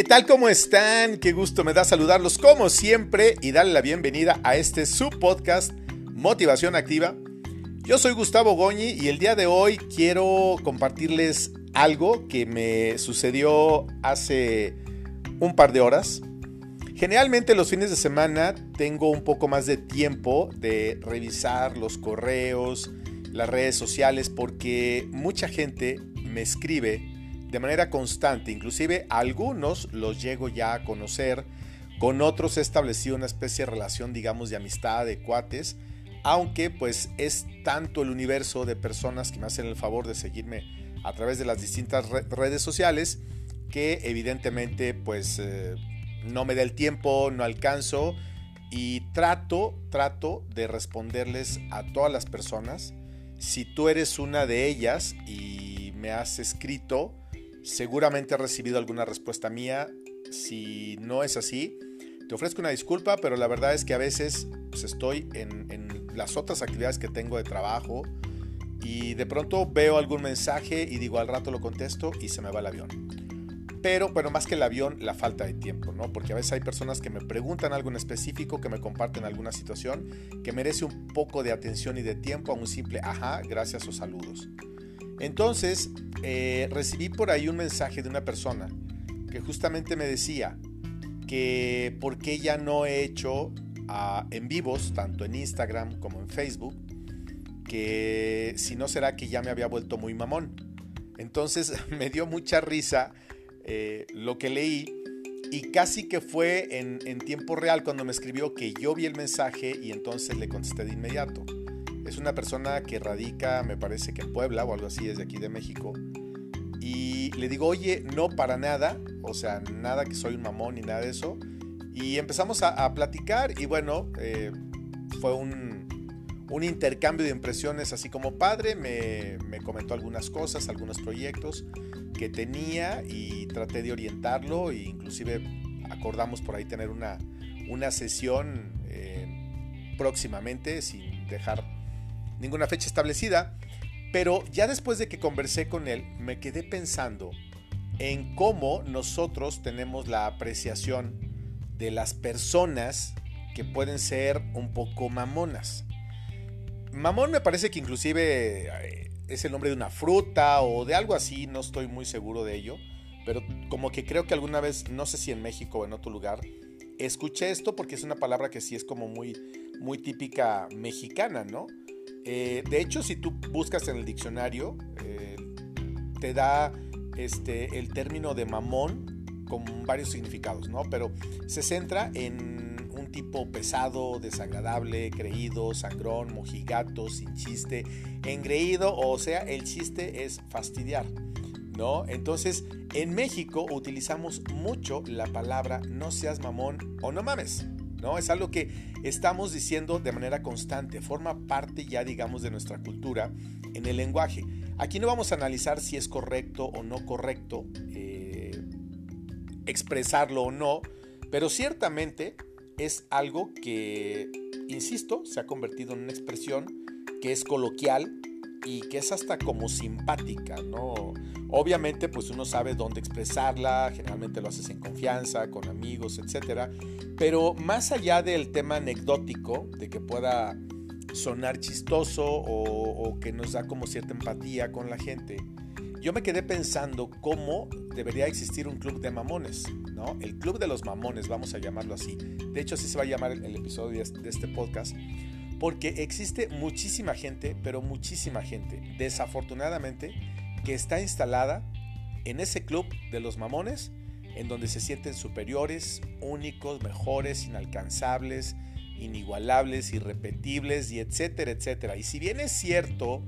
¿Qué tal? ¿Cómo están? Qué gusto me da saludarlos como siempre y darle la bienvenida a este subpodcast Motivación Activa. Yo soy Gustavo Goñi y el día de hoy quiero compartirles algo que me sucedió hace un par de horas. Generalmente los fines de semana tengo un poco más de tiempo de revisar los correos, las redes sociales, porque mucha gente me escribe de manera constante, inclusive algunos los llego ya a conocer, con otros he establecido una especie de relación, digamos, de amistad, de aunque pues es tanto el universo de personas que me hacen el favor de seguirme a través de las distintas redes sociales, que evidentemente pues eh, no me da el tiempo, no alcanzo y trato, trato de responderles a todas las personas. Si tú eres una de ellas y me has escrito, Seguramente has recibido alguna respuesta mía. Si no es así, te ofrezco una disculpa, pero la verdad es que a veces pues, estoy en, en las otras actividades que tengo de trabajo y de pronto veo algún mensaje y digo al rato lo contesto y se me va el avión. Pero, bueno, más que el avión, la falta de tiempo, ¿no? Porque a veces hay personas que me preguntan algo en específico, que me comparten alguna situación que merece un poco de atención y de tiempo a un simple ajá, gracias o saludos. Entonces, eh, recibí por ahí un mensaje de una persona que justamente me decía que por qué ya no he hecho ah, en vivos, tanto en Instagram como en Facebook, que si no será que ya me había vuelto muy mamón. Entonces me dio mucha risa eh, lo que leí y casi que fue en tiempo real cuando me escribió que yo vi el mensaje y entonces le contesté de inmediato. Es una persona que radica, me parece que en Puebla o algo así, es de aquí de México. Y le digo, oye, no para nada, o sea, nada que soy un mamón ni nada de eso. Y empezamos a, platicar y bueno, eh, fue un, un, intercambio de impresiones así como padre. Me, me, comentó algunas cosas, algunos proyectos que tenía y traté de orientarlo e inclusive acordamos por ahí tener una, una sesión eh, próximamente sin dejar ninguna fecha establecida, pero ya después de que conversé con él, me quedé pensando en cómo nosotros tenemos la apreciación de las personas que pueden ser un poco mamonas. Mamón me parece que inclusive eh, es el nombre de una fruta o de algo así, no estoy muy seguro de ello, pero como que creo que alguna vez, no sé si en México o en otro lugar, escuché esto porque es una palabra que sí es como muy, muy típica mexicana, ¿no? Eh, de hecho, si tú buscas en el diccionario, eh, te da este, el término de mamón con varios significados, ¿no? Pero se centra en un tipo pesado, desagradable, creído, sangrón, mojigato, sin chiste, engreído, o sea, el chiste es fastidiar, ¿no? Entonces, en México utilizamos mucho la palabra no seas mamón o no mames. ¿No? Es algo que estamos diciendo de manera constante, forma parte ya, digamos, de nuestra cultura en el lenguaje. Aquí no vamos a analizar si es correcto o no correcto eh, expresarlo o no, pero ciertamente es algo que, insisto, se ha convertido en una expresión que es coloquial y que es hasta como simpática, ¿no? Obviamente, pues uno sabe dónde expresarla, generalmente lo haces en confianza, con amigos, etc. Pero más allá del tema anecdótico, de que pueda sonar chistoso o, que nos da como cierta empatía con la gente, yo me quedé pensando cómo debería existir un club de mamones, ¿no? El club de los mamones, vamos a llamarlo así. De hecho, así se va a llamar el, episodio de este podcast porque existe muchísima gente, pero muchísima gente, desafortunadamente, que está instalada en ese club de los mamones, en donde se sienten superiores, únicos, mejores, inalcanzables, inigualables, irrepetibles, y etcétera, etcétera. Y si bien es cierto,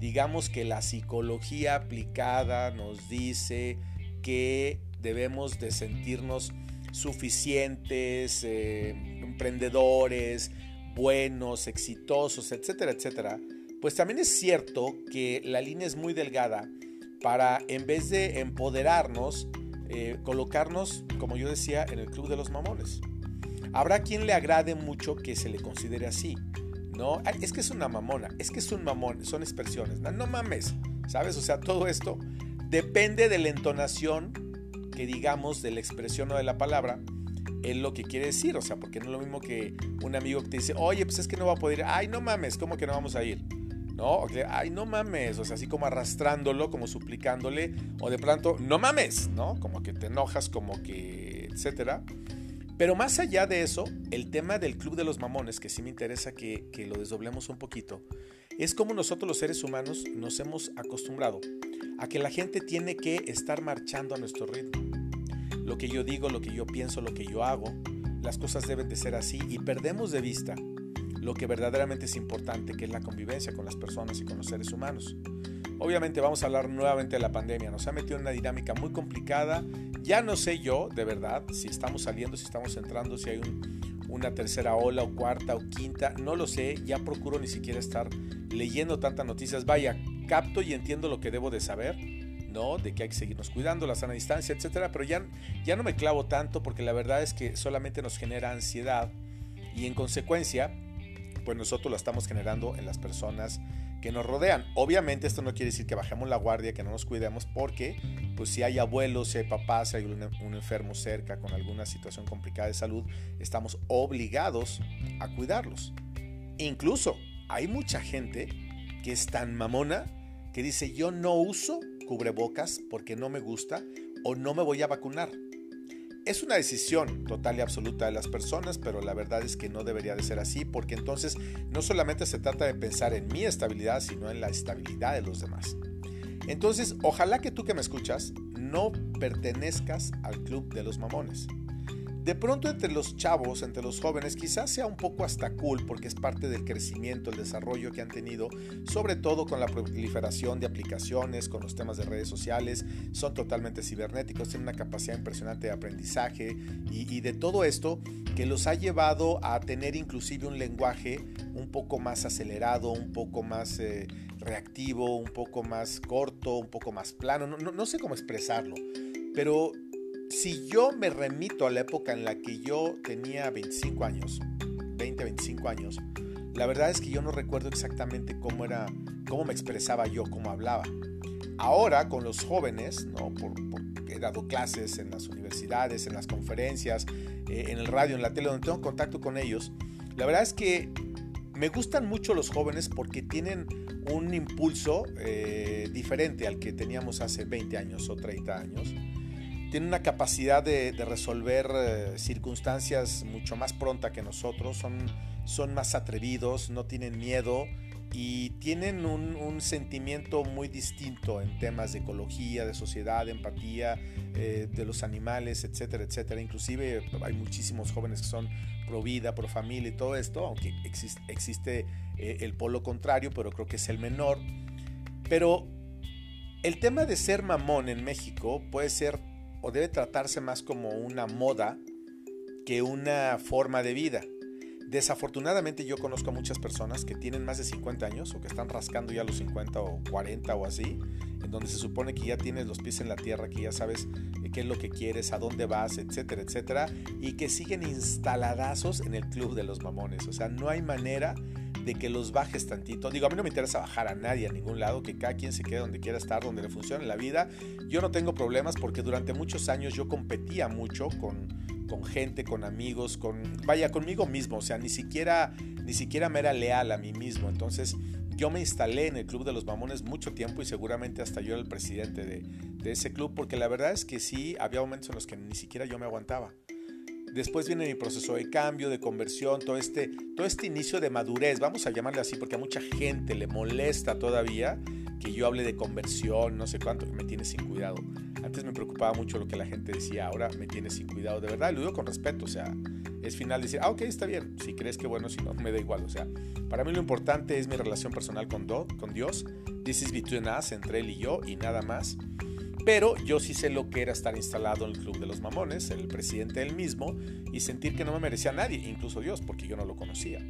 digamos que la psicología aplicada nos dice que debemos de sentirnos suficientes, eh, emprendedores, buenos, exitosos, etcétera, etcétera, pues también es cierto que la línea es muy delgada para, en vez de empoderarnos, eh, colocarnos, como yo decía, en el club de los mamones. Habrá quien le agrade mucho que se le considere así, ¿no? es que es una mamona, es que es un mamón, son expresiones, no, no mames, ¿sabes? O sea, todo esto depende de la entonación que digamos de la expresión o de la palabra es lo que quiere decir, o sea, porque no es lo mismo que un amigo que te dice, oye, pues es que no va a poder ir, ay, no mames, ¿cómo que no vamos a ir? ¿No? ay, no mames, o sea, así como arrastrándolo, como suplicándole, o de pronto, no mames, ¿no? Como que te enojas, como que, etcétera. Pero más allá de eso, el tema del Club de los Mamones, que sí me interesa que, que lo desdoblemos un poquito, es como nosotros los seres humanos nos hemos acostumbrado a que la gente tiene que estar marchando a nuestro ritmo. Lo que yo digo, lo que yo pienso, lo que yo hago, las cosas deben de ser así y perdemos de vista lo que verdaderamente es importante, que es la convivencia con las personas y con los seres humanos. Obviamente vamos a hablar nuevamente de la pandemia, nos ha metido en una dinámica muy complicada, ya no sé yo, de verdad, si estamos saliendo, si estamos entrando, si hay una tercera ola o cuarta o quinta, no lo sé, ya procuro ni siquiera estar leyendo tantas noticias, vaya, capto y entiendo lo que debo de saber, ¿no? De que hay que seguirnos cuidando, la sana distancia, etcétera, pero ya, ya no me clavo tanto porque la verdad es que solamente nos genera ansiedad y en consecuencia pues nosotros la estamos generando en las personas que nos rodean. Obviamente esto no quiere decir que bajemos la guardia, que no nos cuidemos, porque pues si hay abuelos, si hay papás, si hay un, un enfermo cerca con alguna situación complicada de salud, estamos obligados a cuidarlos. Incluso hay mucha gente que es tan mamona que dice yo no uso cubrebocas porque no me gusta o no me voy a vacunar. Es una decisión total y absoluta de las personas, pero la verdad es que no debería de ser así, porque entonces no solamente se trata de pensar en mi estabilidad, sino en la estabilidad de los demás. Entonces, ojalá que tú que me escuchas no pertenezcas al club de los mamones. De pronto entre los chavos, entre los jóvenes, quizás sea un poco hasta cool porque es parte del crecimiento, el desarrollo que han tenido, sobre todo con la proliferación de aplicaciones, con los temas de redes sociales, son totalmente cibernéticos, tienen una capacidad impresionante de aprendizaje y, de todo esto que los ha llevado a tener inclusive un lenguaje un poco más acelerado, un poco más eh, reactivo, un poco más corto, un poco más plano, no, no sé cómo expresarlo, pero si yo me remito a la época en la que yo tenía 25 años, 20, 25 años, la verdad es que yo no recuerdo exactamente cómo era, cómo me expresaba yo, cómo hablaba. Ahora con los jóvenes, ¿no? he dado clases en las universidades, en las conferencias, eh, en el radio, en la tele, donde tengo contacto con ellos, la verdad es que me gustan mucho los jóvenes porque tienen un impulso eh, diferente al que teníamos hace 20 años o 30 años tienen una capacidad de, resolver eh, circunstancias mucho más pronta que nosotros, son, son más atrevidos, no tienen miedo y tienen un, sentimiento muy distinto en temas de ecología, de sociedad, de empatía, eh, de los animales, etcétera, etcétera. Inclusive hay muchísimos jóvenes que son pro vida, pro familia y todo esto, aunque existe, existe eh, el polo contrario, pero creo que es el menor. Pero el tema de ser mamón en México puede ser o debe tratarse más como una moda que una forma de vida. Desafortunadamente yo conozco a muchas personas que tienen más de 50 años o que están rascando ya los 50 o 40 o así, en donde se supone que ya tienes los pies en la tierra, que ya sabes eh, qué es lo que quieres, a dónde vas, etcétera, etcétera, y que siguen instaladazos en el club de los mamones. O sea, no hay manera de que los bajes tantito. Digo, a mí no me interesa bajar a nadie a ningún lado, que cada quien se quede donde quiera estar, donde le funcione la vida. Yo no tengo problemas porque durante muchos años yo competía mucho con, con gente, con amigos, con vaya conmigo mismo, o sea, ni siquiera ni siquiera me era leal a mí mismo. Entonces, yo me instalé en el Club de los Mamones mucho tiempo y seguramente hasta yo era el presidente de, de ese club, porque la verdad es que sí, había momentos en los que ni siquiera yo me aguantaba. Después viene mi proceso de cambio, de conversión, todo este, todo este inicio de madurez, vamos a llamarle así, porque a mucha gente le molesta todavía que yo hable de conversión, no sé cuánto, que me tiene sin cuidado. Antes me preocupaba mucho lo que la gente decía, ahora me tiene sin cuidado. De verdad, lo digo con respeto, o sea, es final decir, ah, ok, está bien, si crees que bueno, si no, me da igual. O sea, para mí lo importante es mi relación personal con, con Dios. This is between us, entre Él y yo, y nada más. Pero yo sí sé lo que era estar instalado en el Club de los Mamones, el presidente él mismo, y sentir que no me merecía nadie, incluso Dios, porque yo no lo conocía.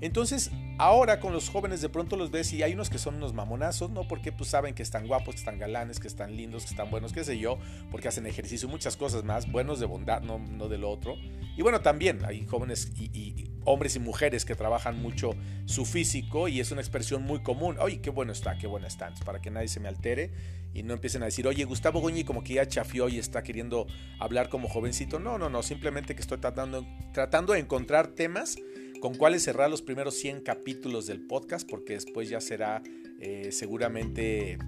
Entonces, ahora con los jóvenes de pronto los ves y hay unos que son unos mamonazos, ¿no? Porque pues saben que están guapos, que están galanes, que están lindos, que están buenos, qué sé yo, porque hacen ejercicio, muchas cosas más, buenos de bondad, no, no de lo otro. Y bueno, también hay jóvenes y, hombres y mujeres que trabajan mucho su físico y es una expresión muy común. Oye, qué bueno está, qué buena está. Para que nadie se me altere y no empiecen a decir, oye, Gustavo Goñi como que ya chafió y está queriendo hablar como jovencito. No, no, no, simplemente que estoy tratando, tratando de encontrar temas con cuáles cerrar los primeros 100 capítulos del podcast, porque después ya será eh, seguramente eh,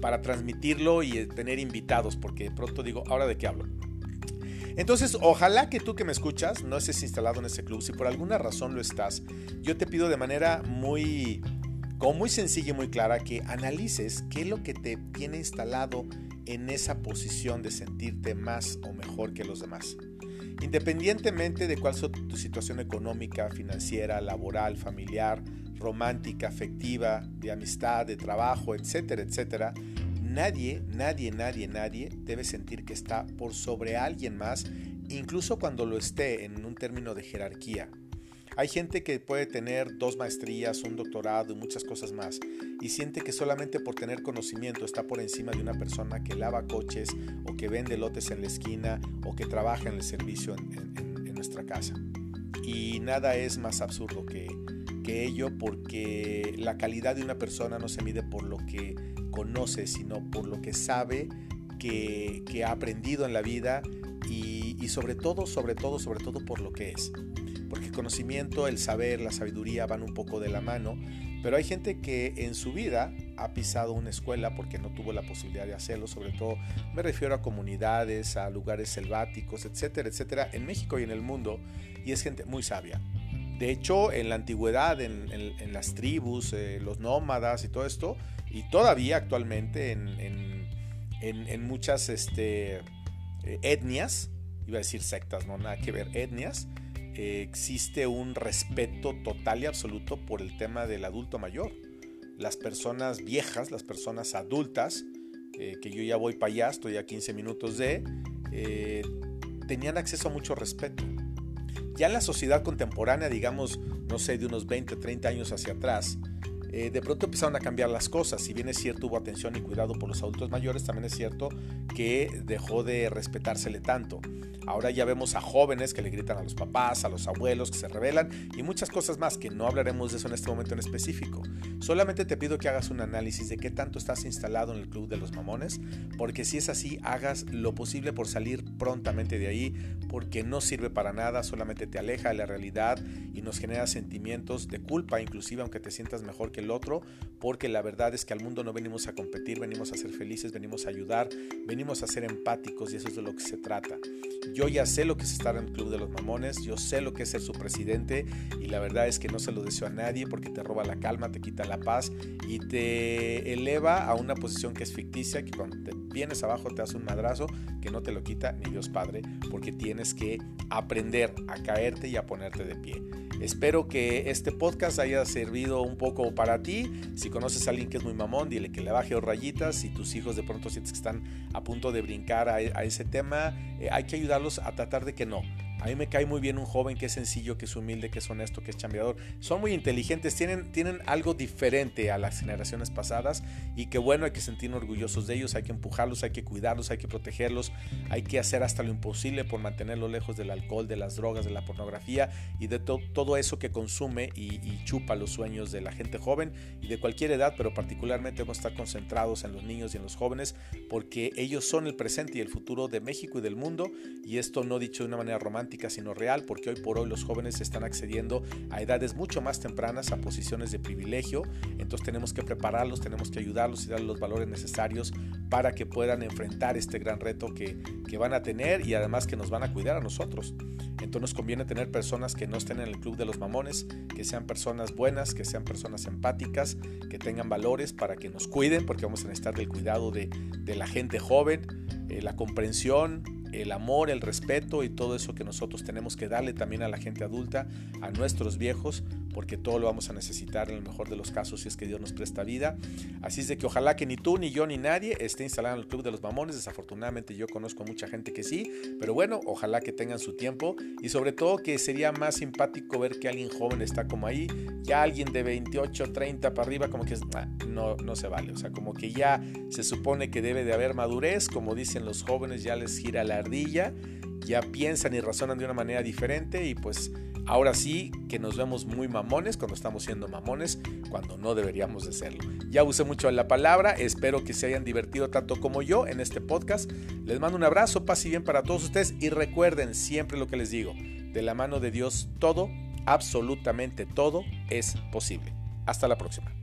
para transmitirlo y eh, tener invitados, porque pronto digo, ¿ahora de qué hablo? Entonces, ojalá que tú que me escuchas no estés instalado en ese club. Si por alguna razón lo estás, yo te pido de manera muy, como muy sencilla y muy clara que analices qué es lo que te tiene instalado en esa posición de sentirte más o mejor que los demás. Independientemente de cuál sea tu situación económica, financiera, laboral, familiar, romántica, afectiva, de amistad, de trabajo, etcétera, etcétera, nadie, nadie, nadie, nadie debe sentir que está por sobre alguien más, incluso cuando lo esté en un término de jerarquía. Hay gente que puede tener dos maestrías, un doctorado y muchas cosas más y siente que solamente por tener conocimiento está por encima de una persona que lava coches o que vende lotes en la esquina o que trabaja en el servicio en, nuestra casa. Y nada es más absurdo que, que ello porque la calidad de una persona no se mide por lo que conoce, sino por lo que sabe que, ha aprendido en la vida y, y sobre todo, sobre todo, sobre todo por lo que es porque el conocimiento, el saber, la sabiduría van un poco de la mano, pero hay gente que en su vida ha pisado una escuela porque no tuvo la posibilidad de hacerlo, sobre todo me refiero a comunidades, a lugares selváticos, etcétera, etcétera, en México y en el mundo, y es gente muy sabia. De hecho, en la antigüedad, en, las tribus, eh, los nómadas y todo esto, y todavía actualmente en, muchas este, eh, etnias, iba a decir sectas, no nada que ver, etnias, existe un respeto total y absoluto por el tema del adulto mayor. Las personas viejas, las personas adultas, eh, que yo ya voy para allá, estoy a 15 minutos de, eh, tenían acceso a mucho respeto. Ya en la sociedad contemporánea, digamos, no sé, de unos 20, 30 años hacia atrás, eh, de pronto empezaron a cambiar las cosas. Si bien es cierto, hubo atención y cuidado por los adultos mayores, también es cierto que dejó de respetársele tanto. Ahora ya vemos a jóvenes que le gritan a los papás, a los abuelos, que se rebelan y muchas cosas más, que no hablaremos de eso en este momento en específico. Solamente te pido que hagas un análisis de qué tanto estás instalado en el club de los mamones, porque si es así, hagas lo posible por salir prontamente de ahí, porque no sirve para nada, solamente te aleja de la realidad y nos genera sentimientos de culpa, inclusive aunque te sientas mejor que el otro, porque la verdad es que al mundo no venimos a competir, venimos a ser felices, venimos a ayudar, venimos a ser empáticos y eso es de lo que se trata. Yo ya sé lo que es estar en el Club de los Mamones, yo sé lo que es ser su presidente y la verdad es que no se lo deseo a nadie porque te roba la calma, te quita la paz y te eleva a una posición que es ficticia, que cuando te vienes abajo te hace un madrazo que no te lo quita ni Dios Padre, porque tienes que aprender a caerte y a ponerte de pie. Espero que este podcast haya servido un poco para ti. Si conoces a alguien que es muy mamón, dile que le baje dos rayitas. Si tus hijos de pronto sientes que están a punto de brincar a, ese tema, eh, hay que ayudarlos a tratar de que no. A mí me cae muy bien un joven que es sencillo, que es humilde, que es honesto, que es chambeador. Son muy inteligentes, tienen, tienen algo diferente a las generaciones pasadas y que bueno, hay que sentirnos orgullosos de ellos, hay que empujarlos, hay que cuidarlos, hay que protegerlos, hay que hacer hasta lo imposible por mantenerlos lejos del alcohol, de las drogas, de la pornografía y de todo eso que consume y, chupa los sueños de la gente joven y de cualquier edad, pero particularmente vamos a estar concentrados en los niños y en los jóvenes porque ellos son el presente y el futuro de México y del mundo y esto no dicho de una manera romántica sino real, porque hoy por hoy los jóvenes están accediendo a edades mucho más tempranas a posiciones de privilegio, entonces tenemos que prepararlos, tenemos que ayudarlos y darles los valores necesarios para que puedan enfrentar este gran reto que, que van a tener y además que nos van a cuidar a nosotros. Entonces nos conviene tener personas que no estén en el club de los mamones, que sean personas buenas, que sean personas empáticas, que tengan valores para que nos cuiden, porque vamos a necesitar del cuidado de, de la gente joven, eh, la comprensión, el amor, el respeto y todo eso que nosotros tenemos que darle también a la gente adulta, a nuestros viejos, porque todo lo vamos a necesitar en el mejor de los casos si es que Dios nos presta vida. Así es de que ojalá que ni tú, ni yo, ni nadie esté instalado en el Club de los Mamones. Desafortunadamente yo conozco mucha gente que sí, pero bueno, ojalá que tengan su tiempo y sobre todo que sería más simpático ver que alguien joven está como ahí, ya alguien de 28, 30 para arriba, como que ah, no, no se vale. O sea, como que ya se supone que debe de haber madurez, como dicen los jóvenes, ya les gira la ya piensan y razonan de una manera diferente y pues ahora sí que nos vemos muy mamones cuando estamos siendo mamones, cuando no deberíamos de serlo. Ya usé mucho la palabra, espero que se hayan divertido tanto como yo en este podcast. Les mando un abrazo, paz y bien para todos ustedes y recuerden siempre lo que les digo, de la mano de Dios todo, absolutamente todo es posible. Hasta la próxima.